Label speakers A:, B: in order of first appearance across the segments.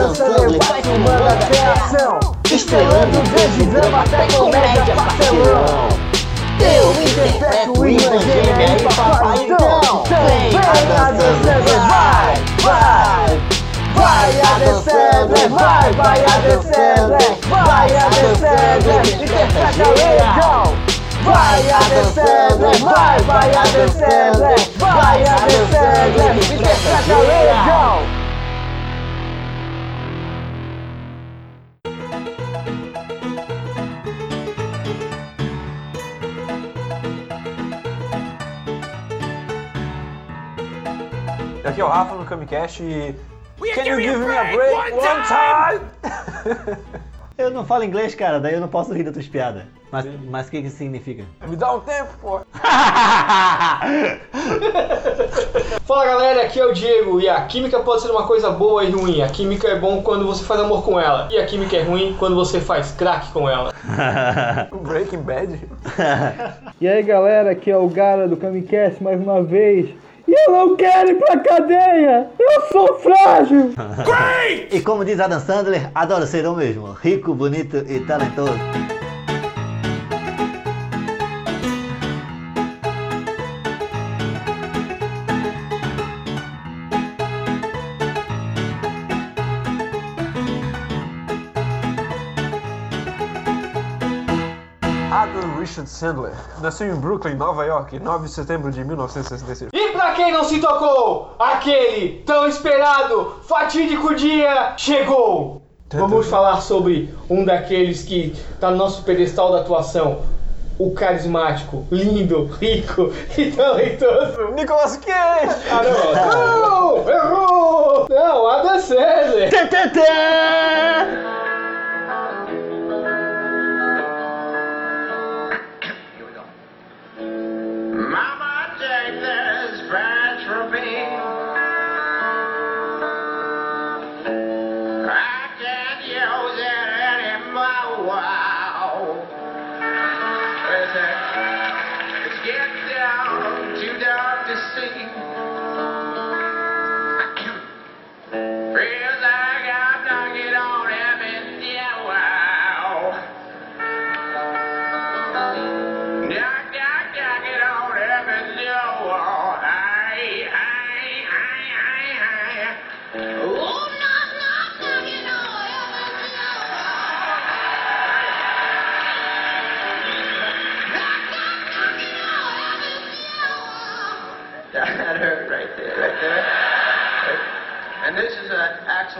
A: Dançando, vai filmando até a ação Estrelando desde drama até comédia pastelão Eu interpreto o Evangelho e papai então Vem a dançando, vai, vai Vai a descendo, vai, vai a descendo, vai a descendo, interpreta legal. Vai a descendo, vai, vai a descendo, vai a descendo, interpreta legal.
B: Aqui é o Rafa no Camicast e. Can you give me a break one time?
C: Eu não falo inglês, cara, daí eu não posso rir da tua espiada. Mas mas o que que isso significa?
B: Me dá um tempo, pô.
D: Fala galera, aqui é o Diego e a química pode ser uma coisa boa e ruim. A química é bom quando você faz amor com ela e a química é ruim quando você faz crack com ela.
B: Breaking Bad?
E: E aí galera, aqui é o Gara do Camicast mais uma vez. E eu não quero ir pra cadeia! Eu sou frágil!
C: E como diz Adam Sandler, adoro ser eu mesmo, rico, bonito e talentoso.
B: Sandler nasceu em Brooklyn, Nova York, 9 de setembro de 1966.
D: E pra quem não se tocou, aquele tão esperado, fatídico dia chegou! Vamos falar sobre um daqueles que tá no nosso pedestal da atuação. O carismático, lindo, rico e talentoso.
B: Nicolas Cage!
D: Ah, não. não! Errou! Não, Adam Sandler!
F: Mama,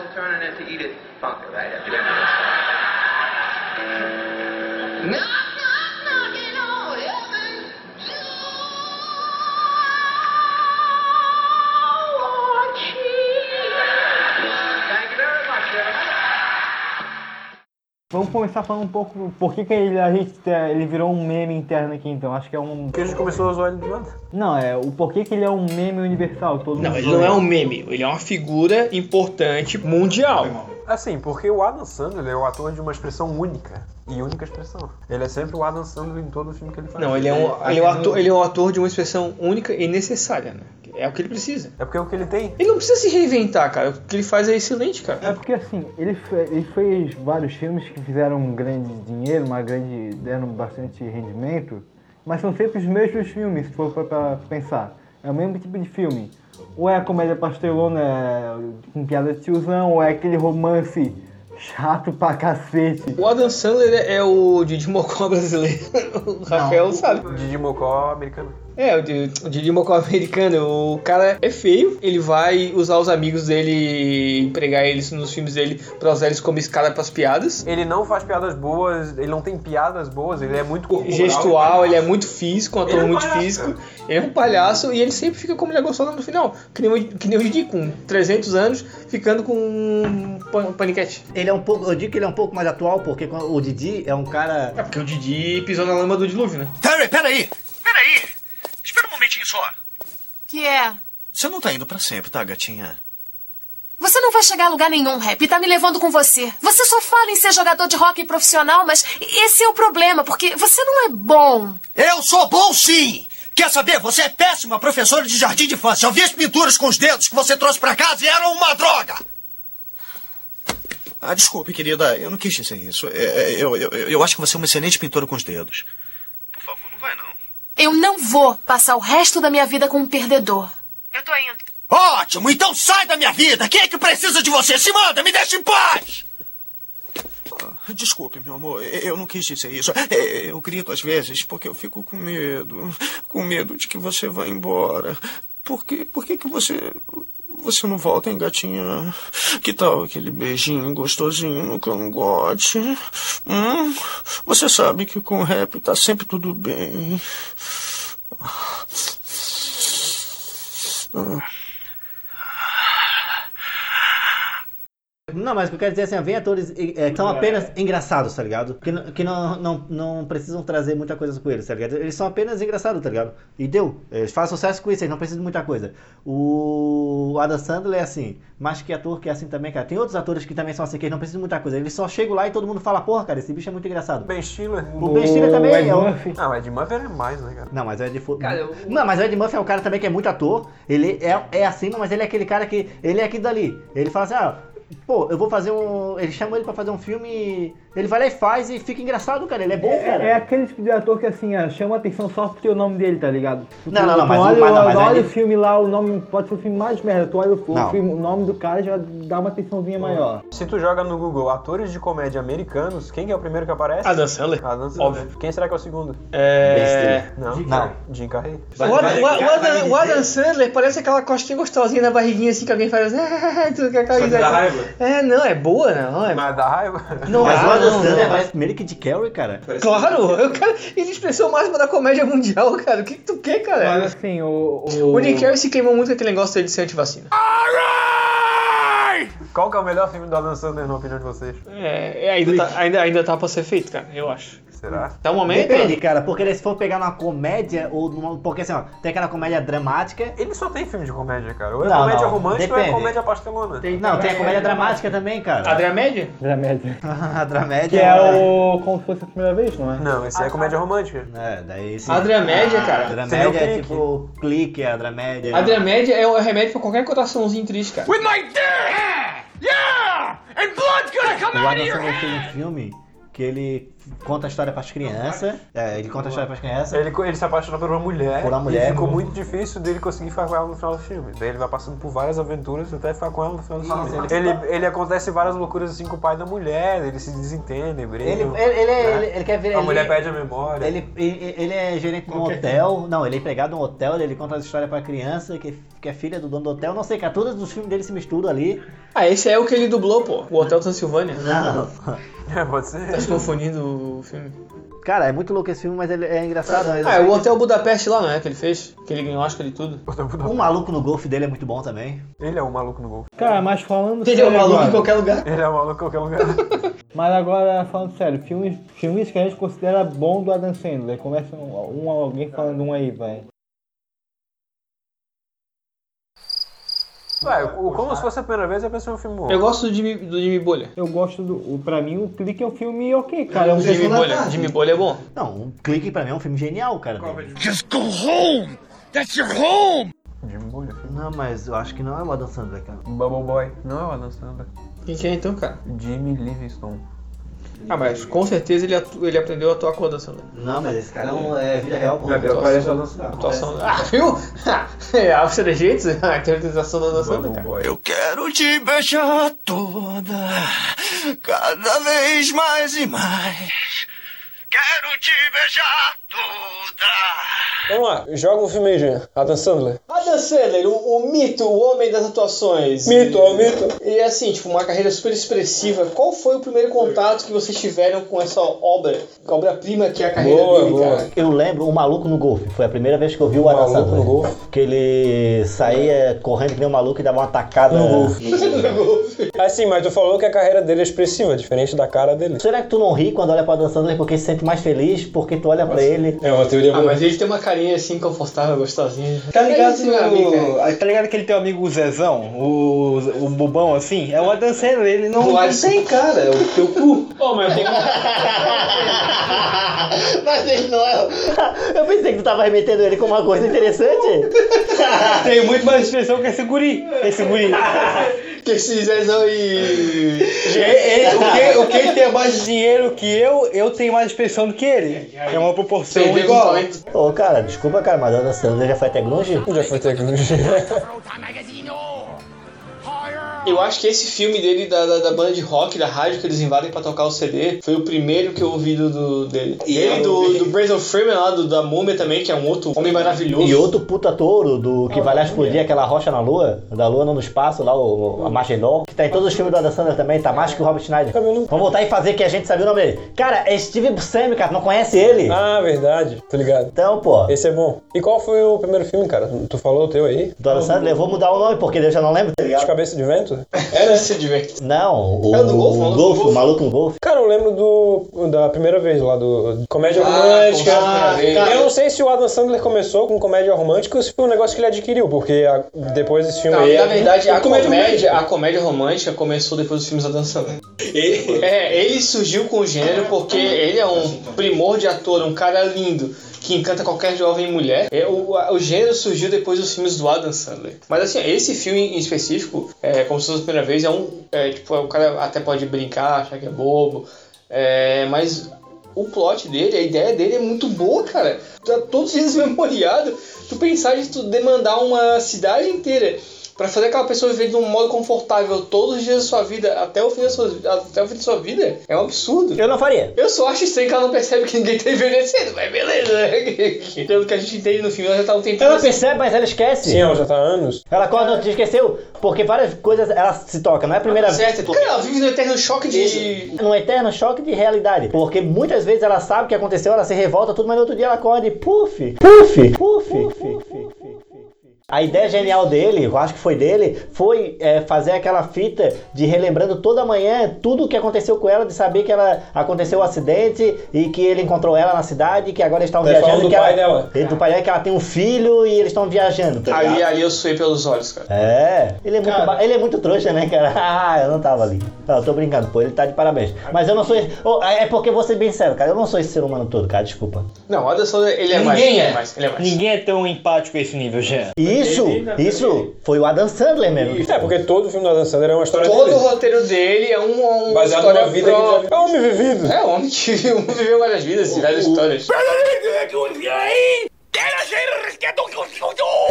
F: natural turn on it to eat it right
E: after. Começar falando um pouco por que, que ele, a gente, tá- ele virou um meme interno aqui então. Acho que é um.
B: Porque a gente começou a zoar ele do nada.
E: Não, é o porquê que ele é um meme universal. Todo
D: Não,
E: mundo
D: ele não é um meme, ele é uma figura importante mundial.
B: Assim, porque o Adam Sandler é o ator de uma expressão única. E única expressão. Ele é sempre o Adam Sandler em todo filme que ele faz.
D: Não, ele é, um, ele, é um ator, ele é um ator de uma expressão única e necessária, né? É o que ele precisa.
B: É porque é o que ele tem.
D: Ele não precisa se reinventar, cara. O que ele faz é excelente,
E: É
D: cara.
E: porque assim, ele, ele fez vários filmes que fizeram um grande dinheiro, uma grande. deram bastante rendimento, mas são sempre os mesmos filmes, se for pra, pra pensar. É o mesmo tipo de filme. Ou é a comédia pastelona é, com piada de tiozão, ou é aquele romance chato pra cacete.
D: O Adam Sandler é é o Didi Mocó brasileiro. O Rafael sabe.
B: Didi Mocó americano.
D: É, o Didi Mocó americano. O cara é feio, ele vai usar os amigos dele, empregar eles nos filmes dele pra usar eles como escada pras piadas.
B: Ele não faz piadas boas, ele não tem piadas boas, ele é muito corporal.
D: gestual, ele é muito físico, um ator
B: Ele é
D: muito
B: palhaço,
D: físico. Ele é um palhaço e ele sempre fica como ele é gostoso no final. Que nem, o, que nem o Didi, com 300 anos, ficando com um pan- paniquete.
C: Ele é um pouco, eu digo que ele é um pouco mais atual, porque o Didi é um cara.
D: É porque o Didi pisou na lama do dilúvio, né?
G: Peraí, peraí! Peraí! Espera um momentinho só.
H: Que é?
G: Você não tá indo pra sempre, tá, gatinha?
H: Você não vai chegar a lugar nenhum, Rap. Tá me levando com você. Você só fala em ser jogador de rock profissional, mas esse é o problema, porque você não é bom.
G: Eu sou bom sim! Quer saber? Você é péssima professora de jardim de infância. Eu vi as pinturas com os dedos que você trouxe pra casa e eram uma droga!
I: Ah, desculpe, querida, eu não quis dizer isso. É, é, eu, eu, eu acho que você é uma excelente pintora com os dedos. Por favor, não vai não.
H: Eu não vou passar o resto da minha vida com um perdedor. Eu tô indo.
I: Ótimo, então sai da minha vida! Quem é que precisa de você? Se manda, me deixa em paz! Ah, Desculpe, meu amor, eu não quis dizer isso. Eu grito às vezes porque eu fico com medo. Com medo de que você vá embora. Por que, por que, que você. Você não volta, hein, gatinha? Que tal aquele beijinho gostosinho no cangote? Hum? Você sabe que com rap tá sempre tudo bem. Ah.
C: Não, mas o que eu quero dizer é assim, vem atores é, que são apenas engraçados, tá ligado? Que, não- que não, não, não precisam trazer muita coisa com eles, tá ligado? Eles são apenas engraçados, tá ligado? E deu. Eles fazem sucesso com isso, eles não precisam de muita coisa. O Adam Sandler é assim, mais que ator que é assim também, cara. Tem outros atores que também são assim, que eles não precisam de muita coisa. Eles só chegam lá e todo mundo fala, porra, cara, esse bicho é muito engraçado.
J: Ben Stiller.
C: O Ben Stiller também
E: Ed
C: é.
E: Murphy.
J: Não, o Ed Murphy é mais, né, cara?
C: Não, mas o Ed
D: Cara, eu-
C: Não, mas o Ed Murphy é um cara também que é muito ator. Ele é, é acima, mas ele é aquele cara que. Ele é aquilo dali. Ele fala assim, ah, pô, eu vou fazer um. Ele chama ele pra fazer um filme. Ele vai lá e faz e fica engraçado, cara. Ele é bom, cara.
E: É, é aquele tipo de ator que assim, ó, chama atenção só porque o nome dele, tá ligado? Tu-
C: Não, não, não,
E: tu
C: mas
E: olha,
C: mas não, mas
E: olha
C: aí-
E: o filme lá, o nome pode ser o filme mais merda. Tu olha o, filme, o nome do cara já dá uma atençãozinha maior.
J: Se tu joga no Google atores de comédia americanos, quem que é o primeiro que aparece?
D: Adam Sandler.
J: Adam Sandler.
D: Óbvio.
J: Quem será que é o segundo?
D: É.
J: Não.
C: Não.
J: Jim Carrey.
D: O Adam, o Adam- o Adam Sandler parece aquela costinha gostosinha na barriguinha assim que alguém faz. tudo que é aquela
J: Que.
D: É, não, é boa, não. É...
J: Mas dá raiva.
D: Não,
C: Mas o Adam Sandler
D: não.
C: parece primeiro que de Carrey, cara.
D: Claro, eu quero. Ele é expressou máxima da comédia mundial, cara. O que, que tu quer, cara?
E: Mas assim, o. O,
D: O Jim Carrey se queimou muito com aquele negócio dele de ser antivacina.
J: Qual que é o melhor filme do Adam Sandler, na opinião de vocês?
D: É, é, ainda, tá, ainda, ainda tá pra ser feito, cara, eu acho.
J: Será?
D: Até o momento.
C: Depende, cara, porque se for pegar numa comédia ou numa. Porque assim, ó, tem aquela comédia dramática.
J: Ele só tem filme de comédia, cara. Ou é
C: Não,
J: comédia
C: não,
J: romântica ou é
C: depende.
J: comédia pastelona.
C: Não, tem a comédia dramática também, cara.
D: Adria Média?
E: da média.
C: A dramédia.
E: Que é o. Como se fosse a primeira vez, não é?
J: Não, esse é comédia romântica.
C: É, daí sim.
D: A dramédia, cara.
C: A dramédia
J: o
C: é
J: clique.
C: tipo clique, a dramédia.
D: A dramédia é o remédio pra qualquer coraçãozinho triste, cara.
I: With my dead hand! Yeah! And blood's gonna come
C: O
I: out of your
C: fez um filme que ele conta a história pras crianças. É, ele conta a história pras crianças.
J: Ele, ele se apaixona por uma mulher.
C: Por uma mulher.
J: E ficou muito difícil dele conseguir ficar com ela no final do filme. Daí ele vai passando por várias aventuras até ficar com ela no final do filme. Ele, ele acontece várias loucuras assim com o pai da mulher, eles se desentendem,
C: Ele,
J: brigam.
C: ele, ele,
J: né?
C: ele, ele quer ver.
J: A
C: ele-
J: mulher perde a memória.
C: Ele, ele, ele é gerente de um hotel. Não, ele é empregado num hotel, ele conta as histórias pra criança, que, que é filha do dono do hotel. Não sei, cara, todos os filmes dele se misturam ali.
D: Ah, esse é o que ele dublou, pô. O Hotel Transilvânia.
C: Não.
J: É, pode
D: Tá
J: ser.
D: se confundindo o filme.
C: Cara, é muito louco esse filme, mas ele é engraçado. mas
D: Ah, é o Hotel Budapeste lá, não é? Que ele fez? Que ele ganhou Oscar de tudo.
C: O maluco no golfe dele é muito bom também.
J: Ele é um maluco no gol.
E: Cara, mas falando
D: Ele é um
E: sério
D: maluco em
E: agora,
D: qualquer lugar.
J: Ele é um maluco em qualquer lugar.
E: Mas agora, falando sério, filmes, filmes que a gente considera bom do Adam Sandler. Começa um, um- alguém falando um aí, vai.
J: Ué, o, como se fosse a primeira vez, eu pensei um filme bom.
D: Eu gosto do Jimmy, do Jimmy Bolha.
E: Eu gosto do. o- Pra mim, o Clique é um filme ok, cara. É um
D: Jimmy
E: da
D: Bolha.
E: Tarde.
D: Jimmy Bolha é bom.
C: Não, um clique pra mim é um filme genial, cara.
I: Just go home! That's your home!
J: Jimmy Bolha, filme.
C: Não, mas eu acho que não é o Adam Sandler, cara.
J: Bubble Boy. Não é o Adam Sandler.
D: Quem que é então, cara?
J: Jimmy Livingstone.
D: Ah, mas com certeza ele, atu- ele aprendeu a atuar com o Adam Sandler.
C: Não, mas esse cara é, um, é vida real, pô.
J: Parece o Adam Sandler.
D: Atuação. Ah, viu? É a Alça de Jeitos, a interpretação do Adam Sandler,
J: Bubble
D: cara.
I: Eu quero te beijar toda, cada vez mais e mais. Quero te beijar toda.
B: Vamos lá, joga um filme aí, Jean. Adam Sandler.
D: Adam Sandler, o, o mito, o homem das atuações.
B: Mito, ó, mito.
D: E assim, tipo, uma carreira super expressiva. Qual foi o primeiro contato que vocês tiveram com essa obra, com a obra-prima que é a carreira
B: Boa,
D: dele,
B: boa.
D: cara?
C: Eu lembro o Maluco no Golfe. Foi a primeira vez que eu vi o Adam
B: Maluco
C: Sandler.
B: no Golfe.
C: Que ele saía correndo que nem um maluco e dava uma tacada.
B: Assim, mas tu falou que a carreira dele é expressiva, diferente da cara dele.
C: Será que tu não ri quando olha pra Adam Sandler porque se sente mais feliz porque tu olha pra ele?
B: É uma teoria
D: Ah,
B: boa.
D: mas ele tem uma carinha assim, confortável, gostosinha.
E: Tá ligado,
D: Esse meu amigo,
E: tá ligado aquele teu amigo Zezão? O, o bobão assim? É o Adam Sandler, ele não, não tem cara, é o teu cu.
D: Pô, mas tem
C: Mas ele não é. Eu pensei que tu tava remetendo ele com uma coisa interessante.
E: Tem muito mais expressão que esse guri. Esse guri.
D: que esses Zezão e.
E: Ele- ele- o, que, o que tem mais dinheiro que eu, eu tenho mais expressão do que ele. É uma proporção igual.
D: talento.
C: Ô, cara, desculpa, cara, mas a Adam Sandler já foi até grunge?
B: Já foi tecnologia.
D: Eu acho que esse filme dele, da, da, da banda de rock, da rádio que eles invadem pra tocar o CD, foi o primeiro que eu ouvi do, do- dele. E ele do, do Brandon Freeman lá, do, da Múmia também, que é um outro homem maravilhoso.
C: E outro puta touro do que vai lá explodir aquela rocha na lua, da lua não no espaço, lá o, a Machendon, que tá em todos os filmes do Adam Sandler também, tá mais que o Robert Schneider. Vamos voltar e fazer que a gente sabia o nome dele. Cara, é Steve Buscemi, cara, não conhece ele?
B: Ah, verdade. Tô ligado.
C: Então, pô,
B: Esse é bom. E qual foi o primeiro filme, cara? Tu falou o teu aí?
C: do Adam Sandler, eu vou mudar o nome porque eu já não lembro, tá
B: De cabeça de vento?
D: É, né? Se diverte.
C: Não, o,
D: É o do golfe, o maluco
C: o golfe, o maluco no golfe.
B: Cara, eu lembro do da primeira vez lá, do comédia
D: Ah,
B: romântica.
D: com certeza.
B: Cara, eu não sei se o Adam Sandler começou com comédia romântica ou se foi um negócio que ele adquiriu, porque a- depois desse filme
D: Não,
B: aí.
D: na verdade, a
B: comédia
D: comédia, a comédia romântica começou depois dos filmes da Dan Sandler. É, ele surgiu com o gênero porque ele é um primor de ator, um cara lindo. Que encanta qualquer jovem mulher. É, o, o gênero surgiu depois dos filmes do Adam Sandler. Mas assim, esse filme em específico, é, como se fosse a primeira vez, é um. É, tipo, o cara até pode brincar, achar que é bobo. é, mas o plot dele, a ideia dele é muito boa, cara. Tá todos eles memoriados. Tu pensar de tu demandar uma cidade inteira pra fazer aquela pessoa viver de um modo confortável todos os dias da sua vida, até o fim da sua, até o fim da sua vida, é um absurdo.
C: Eu não faria.
D: Eu só acho estranho que ela não percebe que ninguém tá envelhecendo, mas beleza. Pelo que a gente entende no filme, ela já tá um tempinho
C: Ela
D: assim.
C: percebe, mas ela esquece.
B: Sim, ela já tá há anos.
C: Ela quando te esqueceu, porque várias coisas ela se toca, não é a primeira vez.
D: Certo, cara, ela vive no eterno choque de.
C: num eterno choque de realidade. Porque muitas vezes ela sabe o que aconteceu, ela se revolta, tudo, mas no outro dia ela acorda e puf, puf, puf. A ideia genial dele, eu acho que foi dele, foi é, fazer aquela fita de relembrando toda manhã tudo o que aconteceu com ela, de saber que ela aconteceu o acidente e que ele encontrou ela na cidade, que agora eles estão viajando.
B: do
C: que
B: pai
C: ela,
B: dela.
C: Ele, do pai dela, que ela tem um filho e eles estão viajando. Tá
D: Ali, ali eu suei pelos olhos, cara.
C: É, ele é, muito,
D: Cara.
C: ba- ele é muito trouxa, né, cara? Ah, eu não tava ali. Não, eu tô brincando, pô, ele tá de parabéns. Mas eu não sou. esse- oh, é porque vou ser bem sério, cara. Eu não sou esse ser humano todo, cara, desculpa.
D: Não, o Adam Sandler, ele é mais.
E: Ninguém
D: ele
E: é.
D: mais. Ele é mais.
E: Ninguém é tão empático a esse nível, Jean.
C: Isso, isso foi o Adam Sandler mesmo.
B: É, porque todo filme do Adam Sandler é uma história
D: Todo o
B: dele.
D: roteiro dele é um, uma
B: Baseado
D: história
B: numa vida que. É um homem vivido.
D: É, um homem que viveu várias vidas, várias histórias.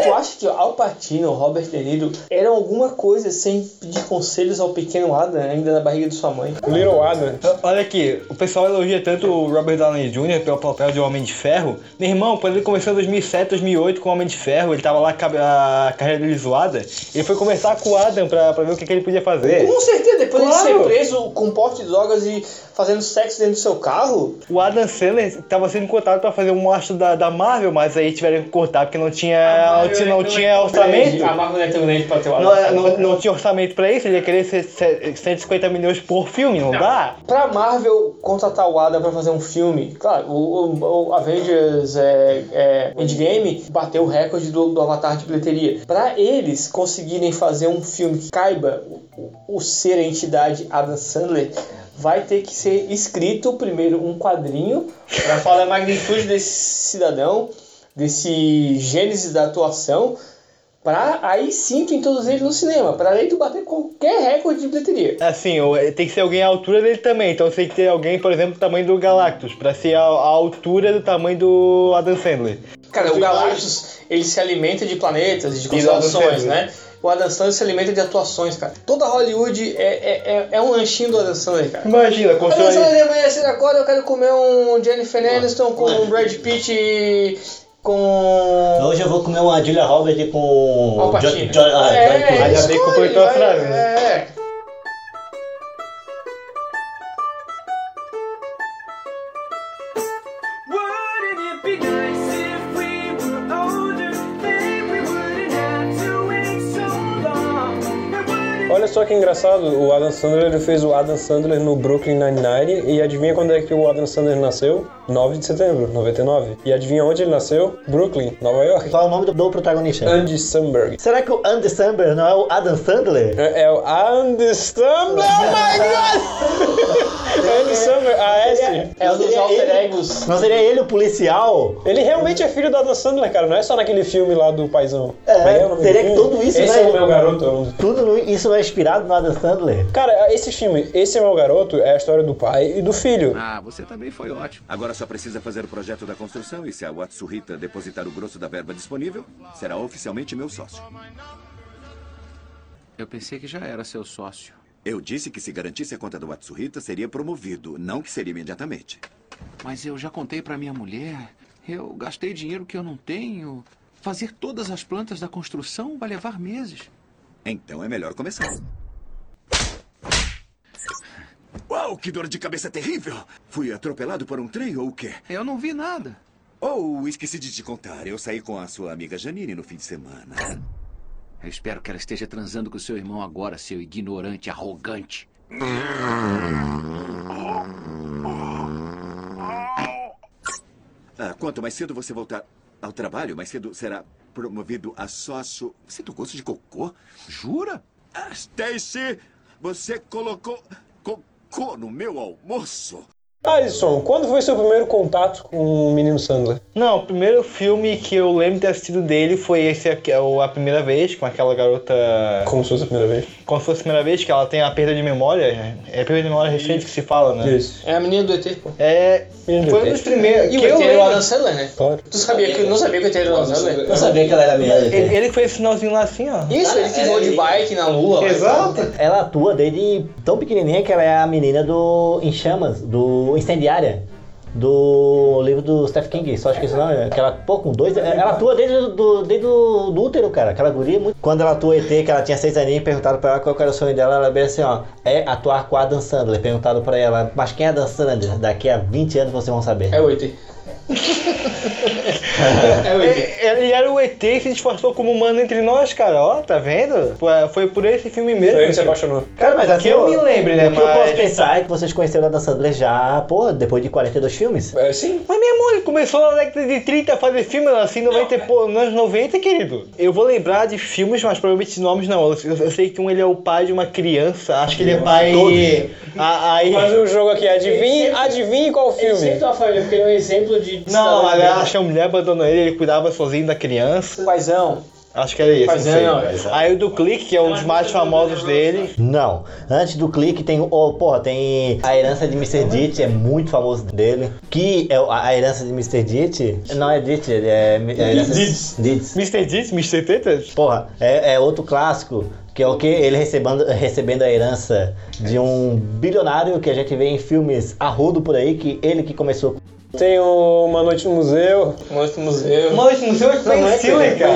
D: Tu acha que Al Pacino, Robert De Niro eram alguma coisa sem pedir conselhos ao pequeno Adam ainda na barriga de sua mãe?
B: Little Adam.
E: Olha aqui, o pessoal elogia tanto o Robert Downey Jr. pelo papel de Homem de Ferro. Meu irmão, quando ele começou em 2007, 2008 com o Homem de Ferro, ele tava lá com a carreira dele zoada, ele foi conversar com o Adam pra, pra ver o que, que ele podia fazer.
D: Com certeza, depois de
E: Claro.
D: ser preso com porte de drogas e fazendo sexo dentro do seu carro,
E: O Adam Sandler tava sendo contado pra fazer um monstro da, da Marvel, mas aí tiveram que cortar porque não tinha, não tinha, não tinha orçamento.
D: A Marvel não é tão grande pra ter o Adam
E: Não,
D: Sandler.
E: não, não tinha orçamento pra isso, ele ia querer ser, ser 150 milhões por filme, não, dá?
D: Pra Marvel contratar o Adam pra fazer um filme, claro, o, o- o Avengers é, é, Endgame bateu o recorde do, do Avatar de bilheteria. Pra eles conseguirem fazer um filme que caiba o, o- ser a entidade Adam Sandler, vai ter que ser escrito primeiro um quadrinho pra falar a magnitude desse cidadão, desse gênese da atuação. Pra aí sim tu introduzir ele no cinema, pra aí tu bater qualquer recorde de bilheteria.
E: Assim, tem que ser alguém à altura dele também, então tem que ter alguém, por exemplo, do tamanho do Galactus, pra ser a, a altura do tamanho do Adam Sandler.
D: Cara, o Galactus, ele se alimenta de planetas de
E: Adam
D: constelações, né? O Adam Sandler se alimenta de atuações, cara. Toda Hollywood é, é, é, é um lanchinho do Adam Sandler, cara.
E: Imagina,
D: Adam
E: constrói...
D: Sandler amanhã cedo acorda, eu quero comer um Jennifer Aniston com um Brad Pitt e com...
C: Hoje eu vou comer uma Julia Roberts com.
D: Al
C: Jo-
D: Pacino.
C: Jo- ah,
D: é,
C: Johnny.
E: Ainda bem que completou a
D: vai,
E: frase, né?
D: É.
B: Que engraçado, o Adam Sandler ele fez o Adam Sandler no Brooklyn Nine-Nine e adivinha quando é que o Adam Sandler nasceu? 9 de setembro, 99. E adivinha onde ele nasceu? Brooklyn, Nova York.
C: Qual é o nome do, do protagonista?
B: Andy Samberg.
C: Será que o Andy Samberg não é o Adam Sandler?
B: É, é o Andy Samberg, oh my god! Andy Samberg, AS.
D: É um dos
C: seria
D: alter
C: ele.
D: egos.
C: Não seria ele o policial?
B: Ele realmente é filho do Adam Sandler, cara, não é só naquele filme lá do Paizão.
C: É,
B: o do
C: teria que tudo isso,
B: Esse
C: né?
B: é o meu garoto. é um-
C: Tudo isso não é inspirado no Adam Sandler.
B: Cara, esse filme, Esse é Meu Garoto, é a história do pai e do filho.
K: Ah, você também foi ótimo. Agora só precisa fazer o projeto da construção e se a Watsuhita depositar o grosso da verba disponível, será oficialmente meu sócio.
L: Eu pensei que já era seu sócio.
K: Eu disse que se garantisse a conta do Watsuhita, seria promovido, não que seria imediatamente.
L: Mas eu já contei pra minha mulher. Eu gastei dinheiro que eu não tenho. Fazer todas as plantas da construção vai levar meses.
K: Então é melhor começar. Uau, que dor de cabeça terrível! Fui atropelado por um trem ou o quê?
L: Eu não vi nada.
K: Oh, esqueci de te contar. Eu saí com a sua amiga Janine no fim de semana.
L: Eu espero que ela esteja transando com seu irmão agora, seu ignorante arrogante.
K: Ah, quanto mais cedo você voltar ao trabalho, mais cedo será promovido a sócio. Você tem gosto de cocô?
L: Jura?
K: Ah, Stacy, você colocou cocô no meu almoço.
B: Alisson, quando foi seu primeiro contato com o menino Sandler?
E: Não, o primeiro filme que eu lembro de ter assistido dele foi esse aqui, é A Primeira Vez, com aquela garota.
B: Como se fosse a primeira vez?
E: Como se fosse a primeira vez, que ela tem a perda de memória. É a perda de memória recente que se fala, né?
B: Isso.
D: É a menina do ET, pô.
E: É.
B: Menino
E: Foi um dos primeiros.
D: E o
E: que eu
D: ET era o
E: lembro.
D: Adam Sandler, né?
B: Claro.
D: Tu sabia que, não sabia que o ET era o Adam Sandler?
C: Eu sabia que ela era minha.
E: Ele, ele foi esse finalzinho lá assim, ó.
D: Isso, ele que voou de bike na lua. lá.
E: Exato.
C: Ela atua desde tão pequenininha que ela é a menina do Em Chamas, do Incendiária. Do livro do Stephen King, só acho que esse nome, que ela, pô, com dois. Ela atua desde, do, desde do, do útero, cara. Aquela guria é muito. Quando ela atua ET, que ela tinha seis aninhos, perguntaram pra ela qual era o sonho dela, ela bem assim, ó. É atuar com a Dan Sandler. Perguntaram pra ela, mas quem é a Dan Sandler? Daqui a 20 anos vocês vão saber.
D: É o ET. é ET.
E: É, Ele era o ET que se esforçou como humano entre nós, cara. Ó, tá vendo? Foi- por esse filme mesmo.
B: Foi ele que se apaixonou.
C: Cara, mas
E: Que eu me lembre, né?
C: O que eu posso
E: Mas.
C: pensar é que vocês conheceram a Dan Sandler já, pô, depois de 42 filmes.
B: É, sim.
E: Mas meu irmão, ele começou na década de 30 a fazer filme assim, 90, e pô, nos anos 90, querido. Eu vou lembrar de filmes, mas provavelmente de nomes não. Eu, eu sei que um ele é o pai de uma criança, acho que ele é pai. A- Aí.
B: Faz um jogo aqui, adivinhe, adivinhe qual
D: Ele sempre
B: filme.
D: tem uma família, porque ele é um exemplo de.
E: Não, mas
D: cidadão.
E: acho que a mulher abandonou ele, ele cuidava sozinho da criança.
D: Paizão.
E: Acho que era isso.
D: Mas
E: não sei.
D: não,
E: Aí o do Clique, que é um dos mais famosos dele.
C: Não. Antes do clique tem o. Oh, porra, tem a herança de Mr. Ditch, é muito famoso dele. Que é o- a, herança de Mr. Ditch. Não é Ditch, é. é Ditch.
E: Mr. Ditz, Mr. Tetas?
C: Porra, é, é outro clássico. Que é o que? Ele recebendo, recebendo a herança de um bilionário que a gente vê em filmes arrudo por aí, que ele que começou com.
B: Tem o Uma Noite no Museu.
D: Monstro Museu.
E: Mano, esse museu é
D: Não, não é
E: conhecido,
D: que-
E: cara.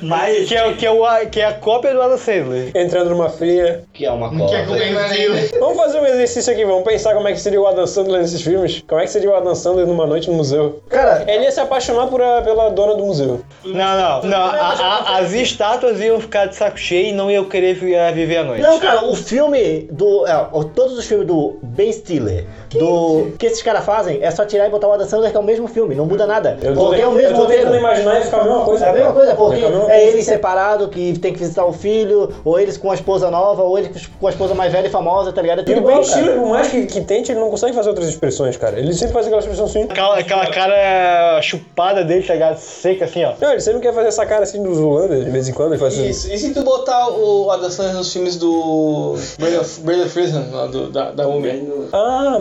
C: Mas.
E: Que é, que, é o, que é a cópia do Adam Sandler.
B: Entrando numa fria.
C: Que é uma
D: Que é.
B: Vamos fazer um exercício aqui, vamos pensar como é que seria o Adam Sandler nesses filmes. Como é que seria o Adam Sandler numa noite no museu?
C: Cara,
B: Ele ia se apaixonar por a- pela dona do museu.
E: Não, não, não. a- a- as estátuas iam ficar de saco cheio e não iam querer eh, viver a noite.
C: Não, cara, o filme do. é, todos os filmes do Ben Stiller, do. que esses caras fazem é só tirar e botar o Adam Sandler, que é o mesmo filme, não muda nada.
B: Eu tô,
C: Porque é o
B: eu
C: mesmo
B: tô tentando imaginar e ficar a mesma coisa.
C: É a mesma coisa, porque é ele separado que tem que visitar o filho, ou eles com a esposa nova, ou ele com a esposa mais velha e famosa, tá ligado? É
B: E
C: tudo
B: o Ben Stiller,
C: cara.
B: por mais que, que tente, ele não consegue fazer outras expressões, cara. Ele sempre faz aquela expressão assim.
E: Aquela, aquela cara chupada dele, tá ligado? Seca assim, ó.
B: Não, ele sempre quer fazer essa cara assim do Zulander, de vez em quando ele faz assim.
D: Isso. E se tu botar o Adam Sandler nos filmes do Brandon do, da, da Múmia?
B: Ah,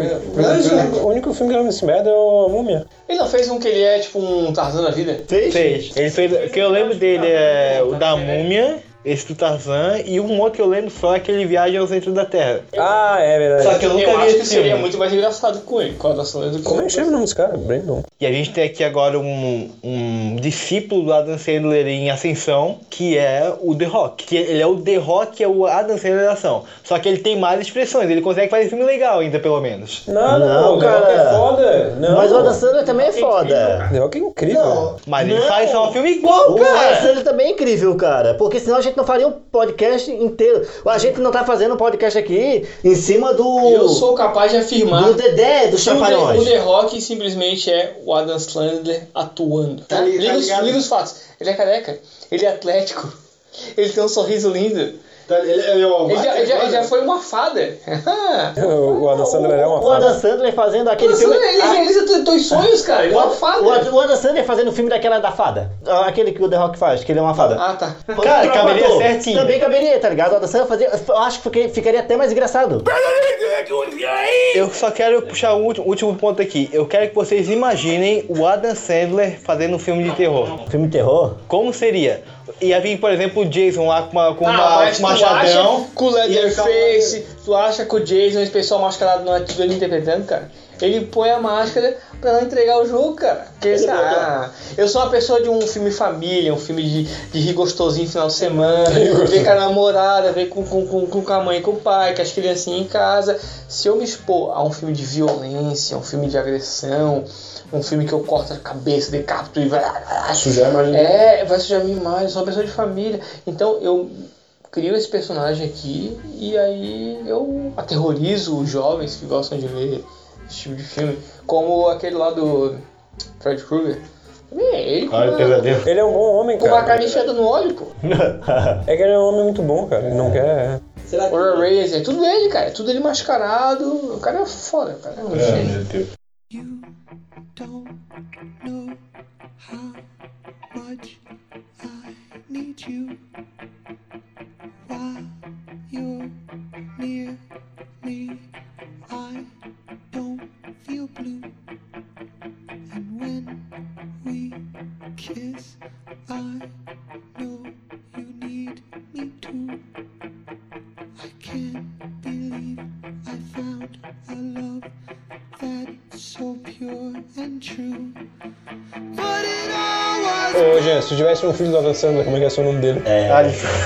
B: o único filme que eu lembro desse merda é o Múmia.
D: Ele não fez um que ele é tipo um Tarzan da vida?
C: Fez?
E: Fez. Ele fez. O que eu lembro dele é o da Múmia, esse do Tarzan, e um outro que eu lembro só é que ele viaja ao centro da Terra.
B: Ah, é verdade.
E: Só que eu nunca
D: Eu
E: vi
D: acho
E: esse
D: que seria
E: filme.
D: muito mais engraçado com ele, com o Adam Sandler do que
B: Como é que chama o nome desse cara? Brandon.
E: E a gente tem aqui agora um, um discípulo do Adam Sandler em ascensão, que é o The Rock. Que ele é o The Rock, é o Adam Sandler da ação. Só que ele tem mais expressões, ele consegue fazer filme legal ainda, pelo menos.
B: Não,
C: Não,
B: não, o The Rock
C: cara.
B: é foda. Não.
C: Mas o Adam Sandler também é foda.
B: The Rock é incrível.
E: Mas ele
C: Não.
E: faz só um filme igual,
C: O Adam
E: cara.
C: Sandler também é incrível, cara. Porque senão a gente não faria um podcast inteiro. A gente não tá fazendo um podcast aqui em cima do.
D: Eu sou capaz de afirmar
C: do Dedé, dos
D: que o The, o
C: Trapalhões.
D: The Rock simplesmente é o Adam Sandler atuando. Tá?
C: tá
D: liga, os,
C: ligado?
D: liga os fatos. Ele é careca, ele é atlético, ele tem um sorriso lindo.
M: Ele, ele é uma
D: Ele já, ele já- ele já foi uma fada.
B: O o Adam Sandler é uma
C: O Adam
B: fada.
C: Sandler fazendo aquele
D: Ele
C: filme.
D: realiza teus- teus sonhos, cara. Ele é uma fada.
C: O, Ad- o Adam Sandler fazendo o filme daquela da fada. Ah, Aquele que o The Rock faz, que ele é uma fada.
D: Ah, tá.
C: Cara, caberia certinho. Também caberia, tá ligado? O Adam Sandler fazia. Eu acho que ficaria- ficaria até mais engraçado.
E: Eu só quero puxar o último, último ponto aqui. Eu quero que vocês imaginem o Adam Sandler fazendo um filme de terror.
C: Filme de terror?
E: Como seria? Ia vir, por exemplo, o Jason lá com uma, com
D: Ah,
E: uma
D: mas tu
E: machadão.
D: acha que o Leatherface, tu acha que o Jason, esse pessoal mascarado, não é tudo ele interpretando, cara? Ele põe a máscara pra não entregar o jogo, cara. Porque,
M: Ele
D: ah, eu sou uma pessoa de um filme família, um filme de, de rir gostosinho final de semana, ver com a namorada, ver com, com, com, com a mãe e com o pai, com as criancinhas em casa. Se eu me expor a um filme de violência, um filme de agressão, um filme que eu corto a cabeça, decapito e vai.
M: Sujar a imagem
D: É, vai sujar a minha imagem, eu sou uma pessoa de família. Então eu crio esse personagem aqui e aí eu aterrorizo os jovens que gostam de ver esse tipo de filme. Como aquele lá do Fred Krueger. É ele com,
C: Olha
D: uma,
C: pesadelo.
B: Ele é um bom homem,
D: com uma
B: cara.
D: carne enfiada no óleo, pô.
B: É que ele é um homem muito bom, cara. Ele não quer.
M: Será que.
D: Horror Race, é tudo ele, cara. É tudo ele mascarado. O cara é foda, o cara é um gênio.
M: meu Deus.
N: don't know how
B: Ô, Jean, se tu tivesse um filho do Adam Sandler, como é que é o nome dele?
C: É.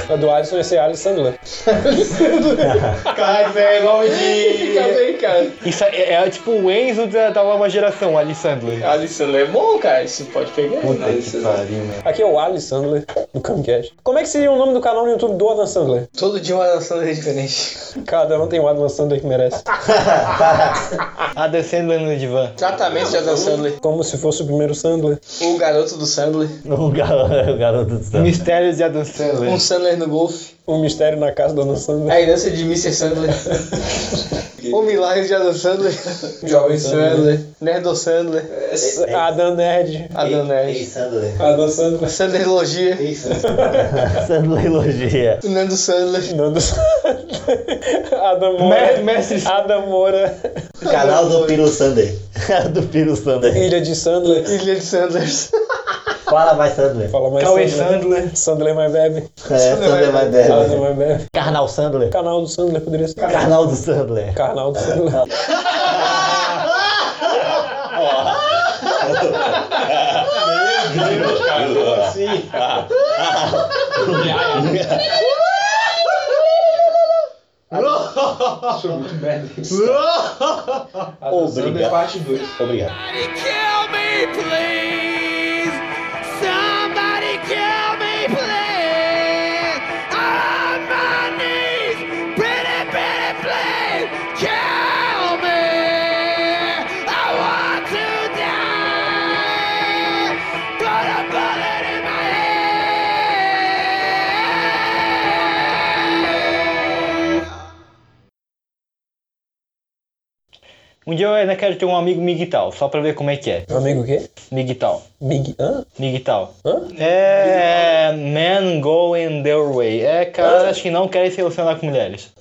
B: A do Alisson ia ser Alice Sandler.
M: Cara, isso é nome de.
D: Também, cara.
E: Isso é, é tipo o Enzo da, da nova geração, o Ali Sandler.
D: Alisson é bom, cara. Isso pode pegar.
E: Puta que pariu, mano.
B: Aqui é o Alice Sandler, do Camcast. Como é que seria o nome do canal no YouTube do Adam Sandler?
D: Todo dia uma Sandler é diferente.
B: Cada um tem um Adam Sandler que merece.
E: Adam Sandler no divã.
D: Tratamento de Adam Sandler.
B: Como se fosse o primeiro Sandler.
D: O garoto do Sandler.
C: O garoto, o garoto do céu.
E: Mistérios de Adam Sandler.
D: Um Sandler no golfe.
B: Um mistério na casa do Adam Sandler.
D: A herança de Mr. Sandler. o milagre de Adam Sandler. Jovem Sandler. Nerdo Sandler.
B: Adam Nerd.
D: Adam
C: Ei,
D: Nerd.
C: Sandler.
B: Adam Sandler.
D: Sandlerlogia.
C: Sandler elogia.
D: Nando Sandler.
B: Nando Sandler. Adam Moura.
E: Mestre
B: Adam Moura.
C: Canal do Piro Sander. do Piro Sander.
B: Ilha de Sandler.
D: Ilha de Sanders.
C: Fala mais Sandler.
B: Fala mais
E: Cauê
B: Sandler.
E: Sandler.
B: Sandler mais bebe.
C: É, Sandler mais
B: Sandler
C: bebe.
B: mais bebe.
C: Carnal Sandler.
B: Canal do Sandler poderia ser.
C: Carnal do Sandler.
B: Canal do Sandler.
C: Obrigado.
M: Parte 2.
C: Obrigado.
N: kill me, please.
E: Um dia eu ainda quero ter um amigo miguital, só pra ver como é que é.
B: Amigo o quê?
E: Miguital.
B: Mig... Hã?
E: Miguital.
B: Hã?
E: É. Men going their way. É caras que não querem se relacionar com mulheres.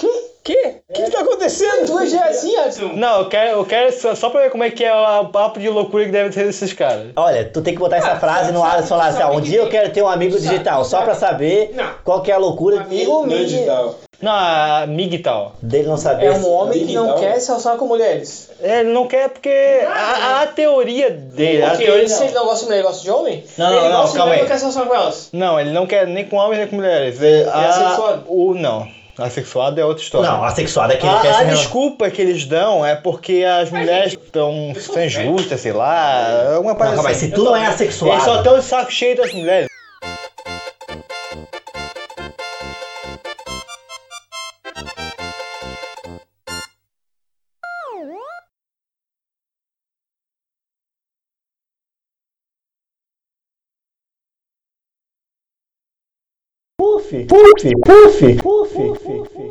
B: Que? O que, que tá acontecendo?
D: Tu já é assim, Adson?
E: Não, eu quero, eu quero só, só pra ver como é que é o papo de loucura que deve ser desses caras.
C: Olha, tu tem que botar essa frase no ar e falar assim, ó, um dia eu quero ter um amigo digital, só pra saber qual que é a loucura
D: Amigo
M: Não é
D: mídia.
M: digital.
E: Não, a miguital.
C: dele não saber.
D: É um homem que não quer se relacionar com mulheres.
E: É, Ele não quer porque a, a teoria dele. A
D: Porque
E: teoria
D: ele, se ele não gosta de mulher, ele gosta de homem?
E: Não, não,
D: ele
E: não,
D: gosta de
E: calma
D: mulher
E: aí.
D: não quer se relacionar com elas.
E: Não, ele não quer nem com homens nem com mulheres. Ele, a,
D: assexuado?
E: O, não. Assexuado é outra história.
C: Não, assexuado é que ele
E: A,
C: quer
E: a
C: se rela-
E: desculpa que eles dão é porque as mulheres estão são injustas, sei lá. Alguma
C: Não,
E: parada
C: calma aí,
E: assim.
C: se tu não é
E: Eles só
C: assexuado,
E: estão de saco cheio das mulheres.
C: Puff, puff, puff, puff, puff.